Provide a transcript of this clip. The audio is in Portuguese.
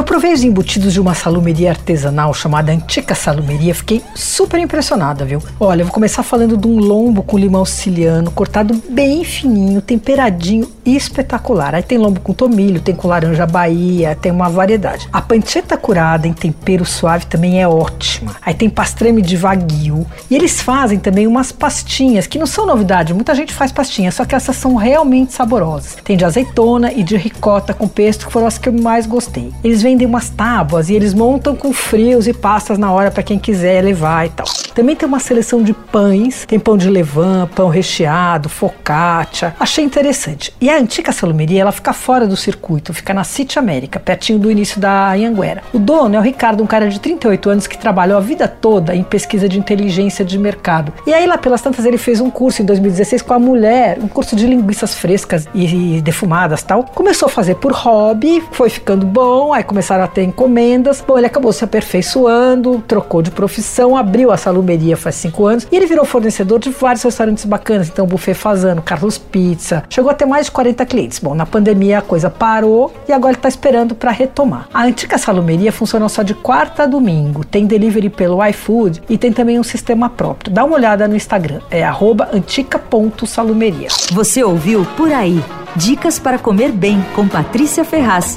Eu provei os embutidos de uma salumeria artesanal chamada Antica Salumeria, fiquei super impressionada, viu? Olha, eu vou começar falando de um lombo com limão siciliano, cortado bem fininho, temperadinho e espetacular. Aí tem lombo com tomilho, tem com laranja bahia, tem uma variedade. A pancetta curada em tempero suave também é ótima. Aí tem pastrame de wagyu e eles fazem também umas pastinhas que não são novidade, muita gente faz pastinhas, só que essas são realmente saborosas. Tem de azeitona e de ricota com pesto, que foram as que eu mais gostei. Eles eles vendem umas tábuas e eles montam com frios e pastas na hora para quem quiser levar e tal. Também tem uma seleção de pães, tem pão de levain, pão recheado, focaccia. Achei interessante. E a antiga salumeria, ela fica fora do circuito, fica na City América, pertinho do início da Anhanguera. O dono é o Ricardo, um cara de 38 anos que trabalhou a vida toda em pesquisa de inteligência de mercado. E aí lá pelas tantas ele fez um curso em 2016 com a mulher, um curso de linguiças frescas e defumadas, tal. Começou a fazer por hobby, foi ficando bom, aí começaram a ter encomendas. Bom, ele acabou se aperfeiçoando, trocou de profissão, abriu a salumeria faz cinco anos e ele virou fornecedor de vários restaurantes bacanas. Então, Buffet Fazano, Carlos Pizza, chegou a ter mais de 40 clientes. Bom, na pandemia a coisa parou e agora ele está esperando para retomar. A antiga salumeria funciona só de quarta a domingo, tem delivery pelo iFood e tem também um sistema próprio. Dá uma olhada no Instagram, é antica.salumeria. Você ouviu Por Aí. Dicas para comer bem com Patrícia Ferraz.